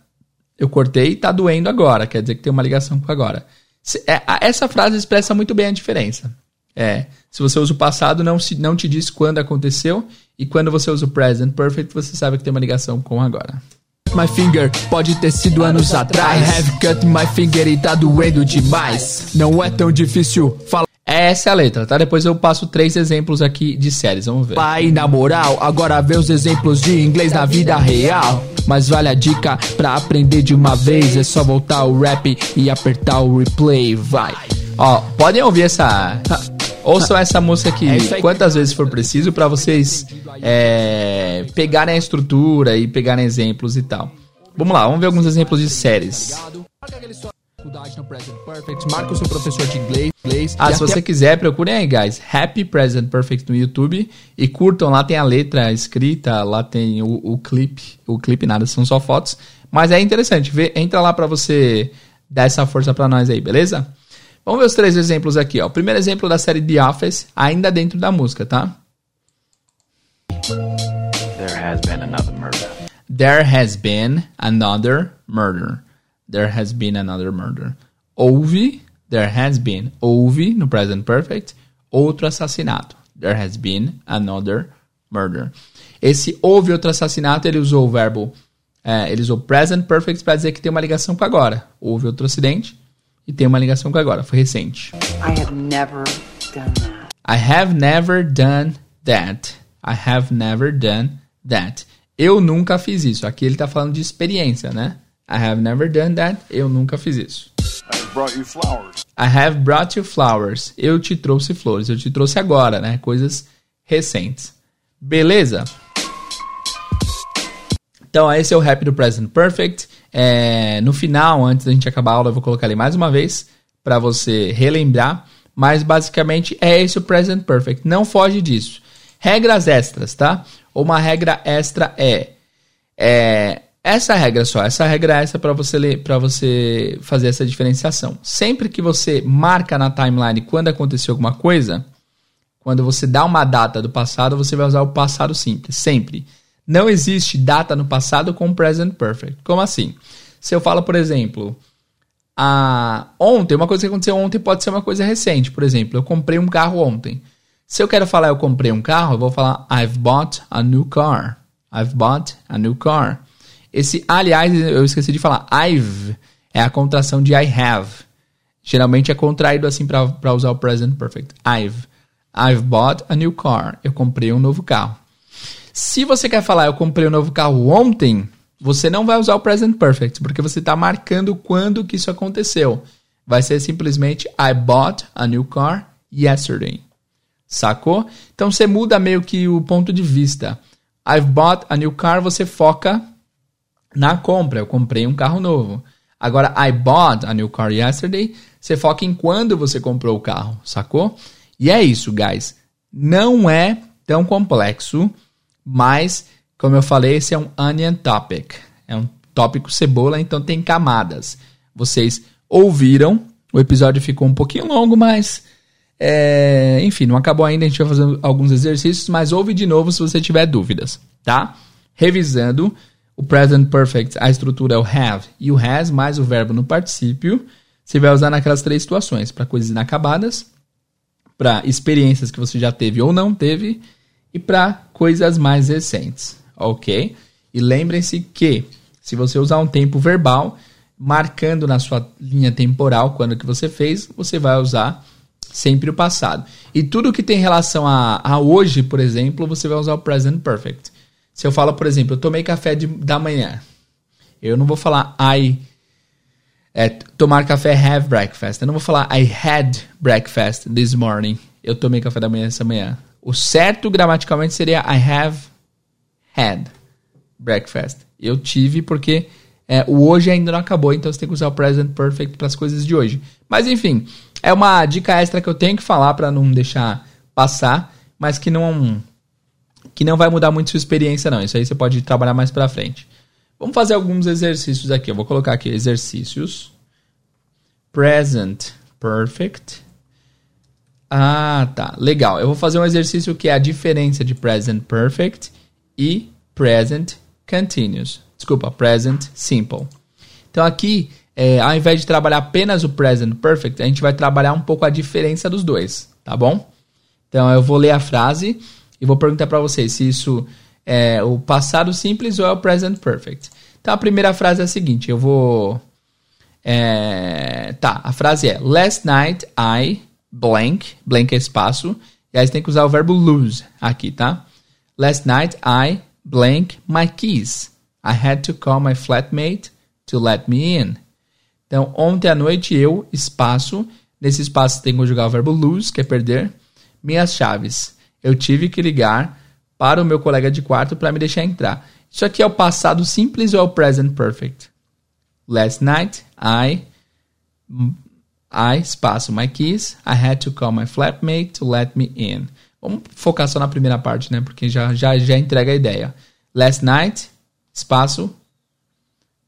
eu cortei e está doendo agora. Quer dizer que tem uma ligação com agora. É, essa frase expressa muito bem a diferença. É, se você usa o passado, não, se, não te diz quando aconteceu, e quando você usa o present perfect, você sabe que tem uma ligação com agora. My finger pode ter sido anos atrás. I have cut my finger e tá doendo demais. Não é tão difícil falar. Essa é a letra, tá? Depois eu passo três exemplos aqui de séries, vamos ver. Pai, na moral, agora vê os exemplos de inglês na vida real. Mas vale a dica pra aprender de uma vez. É só voltar o rap e apertar o replay, vai. Ó, podem ouvir essa. Ouçam essa música aqui é quantas vezes for preciso para vocês é, pegarem a estrutura e pegarem exemplos e tal. Vamos lá, vamos ver alguns exemplos de séries. Marca o seu professor de inglês. Ah, se você quiser, procurem aí, guys. Happy Present Perfect no YouTube e curtam. Lá tem a letra escrita, lá tem o, o clipe. O clipe nada, são só fotos. Mas é interessante. Vê, entra lá para você dar essa força para nós aí, beleza? Vamos ver os três exemplos aqui. Ó. O primeiro exemplo da série The Office, ainda dentro da música, tá? There has been another murder. There has been another murder. There has been another murder. Houve, there has been, houve no present perfect, outro assassinato. There has been another murder. Esse houve outro assassinato, ele usou o verbo, é, ele usou present perfect para dizer que tem uma ligação com agora. Houve outro acidente e tem uma ligação com agora, foi recente. I have never done that. I have never done that. I have never done that. Eu nunca fiz isso. Aqui ele está falando de experiência, né? I have never done that. Eu nunca fiz isso. I have brought you flowers. I have brought you flowers. Eu te trouxe flores. Eu te trouxe agora, né? Coisas recentes. Beleza? Então, esse é o rap do Present Perfect. É, no final, antes da gente acabar a aula, eu vou colocar ali mais uma vez para você relembrar. Mas basicamente é esse o Present Perfect. Não foge disso. Regras extras, tá? Uma regra extra é, é essa regra só, essa regra é essa para você para você fazer essa diferenciação. Sempre que você marca na timeline quando aconteceu alguma coisa, quando você dá uma data do passado, você vai usar o passado simples, sempre. Não existe data no passado com present perfect. Como assim? Se eu falo, por exemplo, a ontem, uma coisa que aconteceu ontem pode ser uma coisa recente. Por exemplo, eu comprei um carro ontem. Se eu quero falar eu comprei um carro, eu vou falar I've bought a new car. I've bought a new car. Esse, aliás, eu esqueci de falar. I've é a contração de I have. Geralmente é contraído assim para usar o present perfect. I've. I've bought a new car. Eu comprei um novo carro. Se você quer falar eu comprei um novo carro ontem, você não vai usar o present perfect, porque você está marcando quando que isso aconteceu. Vai ser simplesmente I bought a new car yesterday. Sacou? Então você muda meio que o ponto de vista. I've bought a new car, você foca na compra. Eu comprei um carro novo. Agora, I bought a new car yesterday. Você foca em quando você comprou o carro, sacou? E é isso, guys. Não é tão complexo, mas, como eu falei, esse é um onion topic. É um tópico cebola, então tem camadas. Vocês ouviram, o episódio ficou um pouquinho longo, mas. É, enfim, não acabou ainda. A gente vai fazer alguns exercícios, mas ouve de novo se você tiver dúvidas, tá? Revisando. O present perfect, a estrutura é o have e o has mais o verbo no particípio. Você vai usar naquelas três situações: para coisas inacabadas, para experiências que você já teve ou não teve e para coisas mais recentes, ok? E lembrem-se que se você usar um tempo verbal marcando na sua linha temporal quando que você fez, você vai usar sempre o passado. E tudo que tem relação a, a hoje, por exemplo, você vai usar o present perfect. Se eu falo, por exemplo, eu tomei café de, da manhã, eu não vou falar I É, tomar café, have breakfast. Eu não vou falar I had breakfast this morning. Eu tomei café da manhã essa manhã. O certo gramaticalmente seria I have had breakfast. Eu tive porque é, o hoje ainda não acabou, então você tem que usar o present perfect para as coisas de hoje. Mas enfim, é uma dica extra que eu tenho que falar para não deixar passar, mas que não que não vai mudar muito sua experiência não. Isso aí você pode trabalhar mais para frente. Vamos fazer alguns exercícios aqui. Eu vou colocar aqui exercícios present perfect. Ah, tá. Legal. Eu vou fazer um exercício que é a diferença de present perfect e present continuous. Desculpa, present simple. Então aqui, é, ao invés de trabalhar apenas o present perfect, a gente vai trabalhar um pouco a diferença dos dois, tá bom? Então eu vou ler a frase e vou perguntar para vocês se isso é o passado simples ou é o present perfect. Então a primeira frase é a seguinte, eu vou é, tá, a frase é Last night I blank, blank é espaço, e aí você tem que usar o verbo lose aqui, tá? Last night I blank my keys. I had to call my flatmate to let me in. Então, ontem à noite eu, espaço, nesse espaço tem que conjugar o verbo lose, que é perder, minhas chaves. Eu tive que ligar para o meu colega de quarto para me deixar entrar. Isso aqui é o passado simples ou é o present perfect? Last night, I, I, espaço, my keys. I had to call my flatmate to let me in. Vamos focar só na primeira parte, né? Porque já, já, já entrega a ideia. Last night, espaço,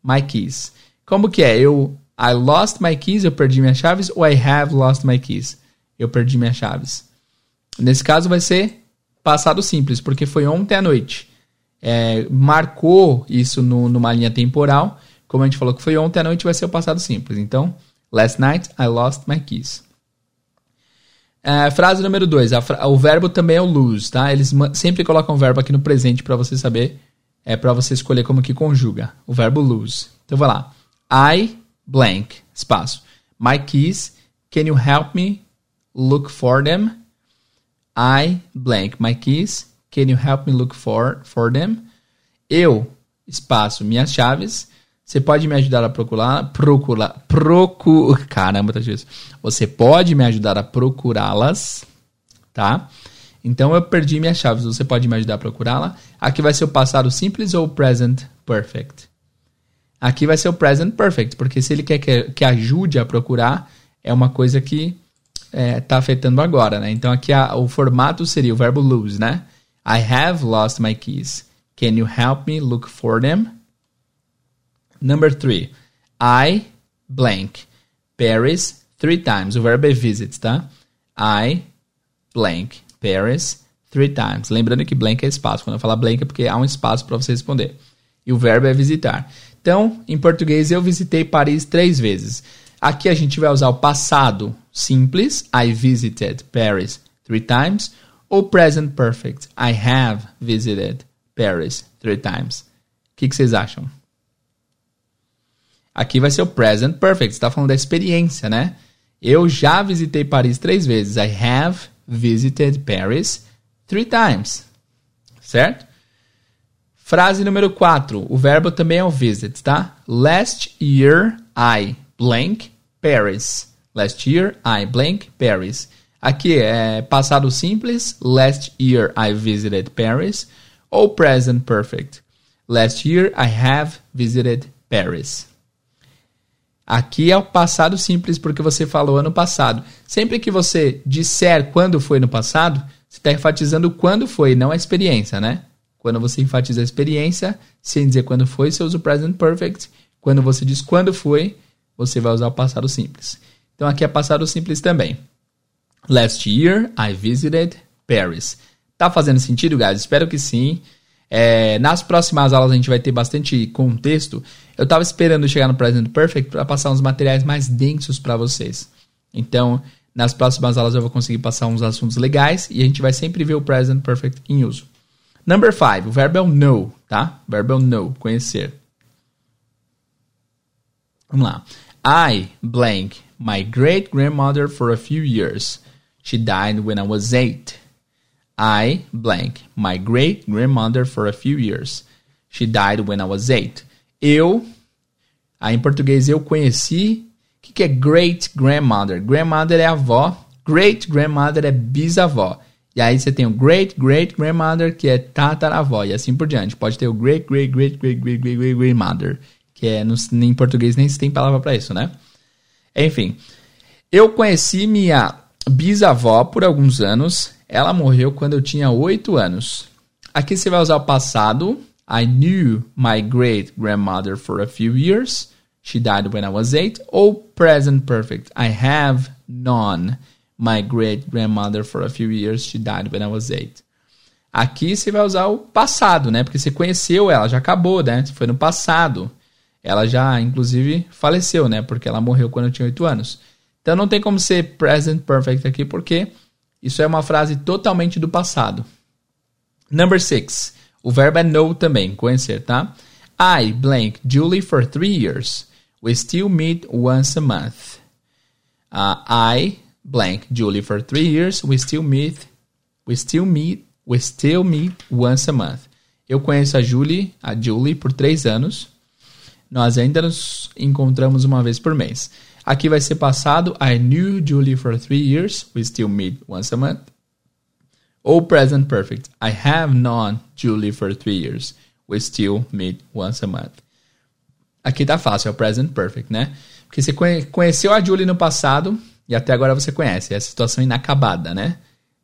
my keys. Como que é? Eu I lost my keys, eu perdi minhas chaves, ou I have lost my keys? Eu perdi minhas chaves. Nesse caso vai ser passado simples, porque foi ontem à noite. É, marcou isso no, numa linha temporal. Como a gente falou que foi ontem à noite, vai ser o passado simples. Então, last night I lost my keys. É, frase número 2. O verbo também é o lose, tá? Eles sempre colocam o verbo aqui no presente para você saber é para você escolher como que conjuga o verbo lose. Então vai lá. I blank, espaço. My keys, can you help me look for them? I blank my keys, can you help me look for for them? Eu, espaço, minhas chaves. Você pode me ajudar a procurar, procurar, procurar, caramba, tá difícil. Você pode me ajudar a procurá-las, tá? Então eu perdi minhas chaves, você pode me ajudar a procurá-la? Aqui vai ser o passado simples ou o present perfect? Aqui vai ser o present perfect, porque se ele quer que, que ajude a procurar, é uma coisa que está é, tá afetando agora, né? Então aqui a, o formato seria o verbo lose, né? I have lost my keys. Can you help me look for them? Number three, I blank Paris three times. O verbo é visit, tá? I blank Paris three times. Lembrando que blank é espaço. Quando eu falar blank é porque há um espaço para você responder. E o verbo é visitar. Então, em português, eu visitei Paris três vezes. Aqui a gente vai usar o passado simples. I visited Paris three times. Ou present perfect. I have visited Paris three times. O que, que vocês acham? Aqui vai ser o present perfect. está falando da experiência, né? Eu já visitei Paris três vezes. I have visited Paris three times. Certo? Frase número 4. O verbo também é o visit, tá? Last year I blank Paris. Last year I blank Paris. Aqui é passado simples. Last year I visited Paris. Ou present perfect. Last year I have visited Paris. Aqui é o passado simples porque você falou ano passado. Sempre que você disser quando foi no passado, você está enfatizando quando foi, não a experiência, né? Quando você enfatiza a experiência, sem dizer quando foi, você usa o present perfect. Quando você diz quando foi, você vai usar o passado simples. Então aqui é passado simples também. Last year I visited Paris. Tá fazendo sentido, guys? Espero que sim. É, nas próximas aulas a gente vai ter bastante contexto. Eu estava esperando chegar no Present Perfect para passar uns materiais mais densos para vocês. Então, nas próximas aulas eu vou conseguir passar uns assuntos legais e a gente vai sempre ver o Present Perfect em uso. Number 5, o verbo é o know, tá? O verbo é o know, conhecer. Vamos lá. I blank my great grandmother for a few years. She died when I was eight. I blank my great grandmother for a few years. She died when I was eight. Eu. Aí em português eu conheci. O que, que é great grandmother? Grandmother é avó. Great grandmother é bisavó. E aí você tem o great great grandmother, que é tataravó, e assim por diante. Pode ter o great great great great great great, great grandmother, que é no, em português nem se tem palavra para isso, né? Enfim, eu conheci minha bisavó por alguns anos. Ela morreu quando eu tinha 8 anos. Aqui você vai usar o passado. I knew my great grandmother for a few years. She died when I was 8. Ou present perfect. I have known my great grandmother for a few years. She died when I was 8. Aqui você vai usar o passado, né? Porque você conheceu ela, já acabou, né? Foi no passado. Ela já, inclusive, faleceu, né? Porque ela morreu quando eu tinha 8 anos. Então não tem como ser present perfect aqui, porque isso é uma frase totalmente do passado. Number 6. O verbo é know também, conhecer, tá? I blank Julie for three years. We still meet once a month. Uh, I blank Julie for three years. We still meet. We still meet. We still meet once a month. Eu conheço a Julie, a Julie, por três anos. Nós ainda nos encontramos uma vez por mês. Aqui vai ser passado. I knew Julie for three years. We still meet once a month. Ou present perfect. I have known Julie for three years. We still meet once a month. Aqui tá fácil, é o present perfect, né? Porque você conheceu a Julie no passado e até agora você conhece. É a situação inacabada, né?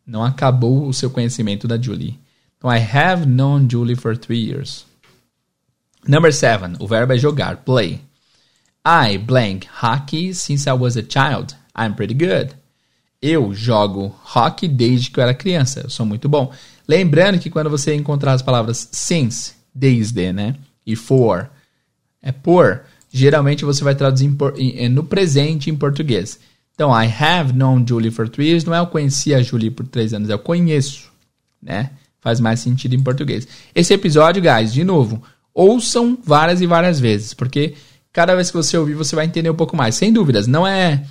Não acabou o seu conhecimento da Julie. Então, I have known Julie for three years. Number seven, o verbo é jogar, play. I blank hockey since I was a child. I'm pretty good. Eu jogo hockey desde que eu era criança. Eu sou muito bom. Lembrando que quando você encontrar as palavras since, desde, né? E for, é por, geralmente você vai traduzir no presente em português. Então, I have known Julie for three years. Não é eu conheci a Julie por três anos, eu conheço, né? Faz mais sentido em português. Esse episódio, guys, de novo, ouçam várias e várias vezes, porque cada vez que você ouvir, você vai entender um pouco mais. Sem dúvidas, não é.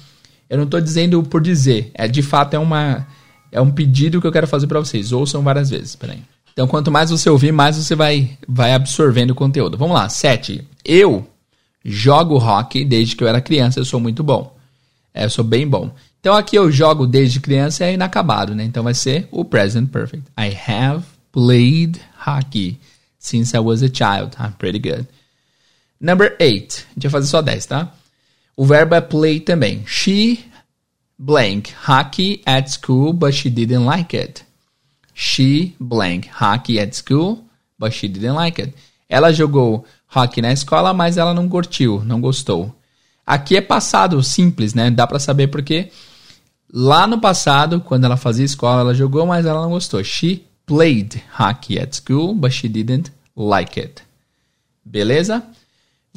Eu não estou dizendo por dizer. É de fato é uma é um pedido que eu quero fazer para vocês. Ouçam várias vezes. Peraí. Então, quanto mais você ouvir, mais você vai vai absorvendo o conteúdo. Vamos lá. 7. Eu jogo hockey desde que eu era criança. Eu sou muito bom. É, eu sou bem bom. Então, aqui eu jogo desde criança é inacabado, né? Então, vai ser o present perfect. I have played hockey since I was a child. I'm pretty good. Number 8. A gente vai fazer só 10, tá? O verbo é play também. She blank hockey at school, but she didn't like it. She blank hockey at school, but she didn't like it. Ela jogou hockey na escola, mas ela não curtiu, não gostou. Aqui é passado simples, né? Dá para saber porque lá no passado, quando ela fazia escola, ela jogou, mas ela não gostou. She played hockey at school, but she didn't like it. Beleza?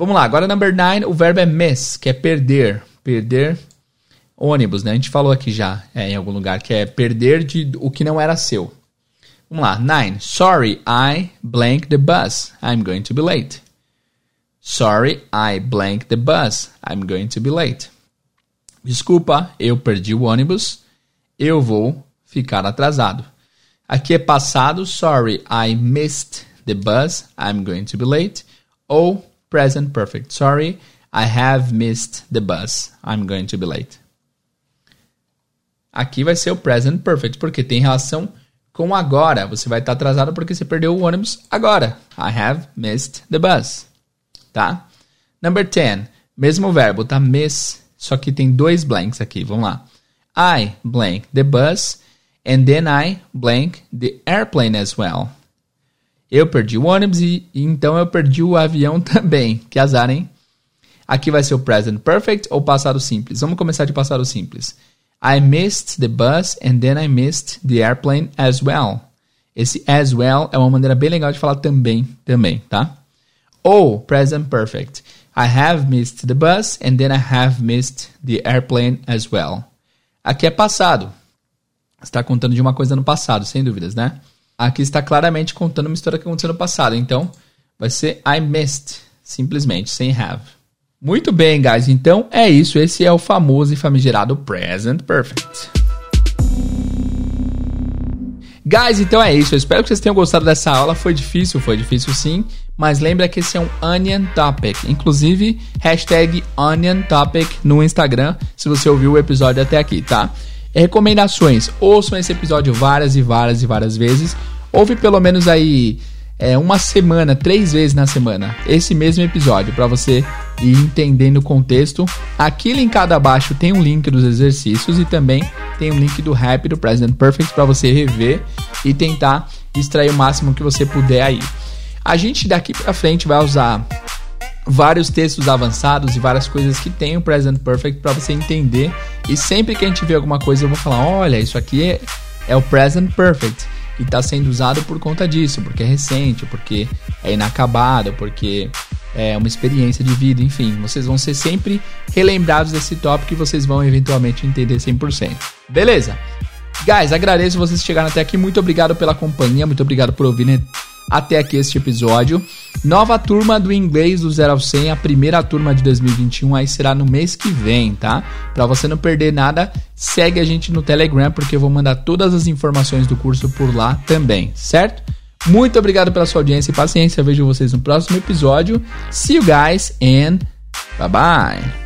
Vamos lá, agora number 9, o verbo é miss, que é perder. Perder ônibus, né? A gente falou aqui já é, em algum lugar, que é perder de o que não era seu. Vamos lá, 9. Sorry, I blank the bus. I'm going to be late. Sorry, I blank the bus. I'm going to be late. Desculpa, eu perdi o ônibus. Eu vou ficar atrasado. Aqui é passado. Sorry, I missed the bus. I'm going to be late. Ou present perfect. Sorry, I have missed the bus. I'm going to be late. Aqui vai ser o present perfect, porque tem relação com agora. Você vai estar atrasado porque você perdeu o ônibus agora. I have missed the bus. Tá? Number 10. Mesmo verbo, tá? Miss. Só que tem dois blanks aqui. Vamos lá. I blank the bus and then I blank the airplane as well. Eu perdi o ônibus e, e então eu perdi o avião também. Que azar, hein? Aqui vai ser o present perfect ou passado simples. Vamos começar de passado simples. I missed the bus and then I missed the airplane as well. Esse as well é uma maneira bem legal de falar também, também, tá? Ou present perfect. I have missed the bus and then I have missed the airplane as well. Aqui é passado. Está contando de uma coisa no passado, sem dúvidas, né? Aqui está claramente contando uma história que aconteceu no passado. Então, vai ser I missed, simplesmente, sem have. Muito bem, guys. Então é isso. Esse é o famoso e famigerado Present Perfect. Guys, então é isso. Eu espero que vocês tenham gostado dessa aula. Foi difícil, foi difícil sim, mas lembra que esse é um Onion Topic. Inclusive, hashtag Onion Topic no Instagram, se você ouviu o episódio até aqui, tá? Recomendações: ouçam esse episódio várias e várias e várias vezes. Ouve pelo menos aí é, uma semana, três vezes na semana, esse mesmo episódio, para você ir entendendo o contexto. Aqui linkado abaixo tem um link dos exercícios e também tem um link do rap do President Perfect para você rever e tentar extrair o máximo que você puder aí. A gente daqui para frente vai usar vários textos avançados e várias coisas que tem o Present Perfect para você entender. E sempre que a gente vê alguma coisa, eu vou falar: olha, isso aqui é, é o Present Perfect e está sendo usado por conta disso, porque é recente, porque é inacabado, porque é uma experiência de vida, enfim, vocês vão ser sempre relembrados desse tópico e vocês vão eventualmente entender 100%. Beleza? Guys, agradeço vocês chegaram até aqui, muito obrigado pela companhia, muito obrigado por ouvir até aqui este episódio. Nova turma do inglês do 0 ao 100, a primeira turma de 2021 aí será no mês que vem, tá? Para você não perder nada, segue a gente no Telegram porque eu vou mandar todas as informações do curso por lá também, certo? Muito obrigado pela sua audiência e paciência. Eu vejo vocês no próximo episódio. See you guys and bye bye.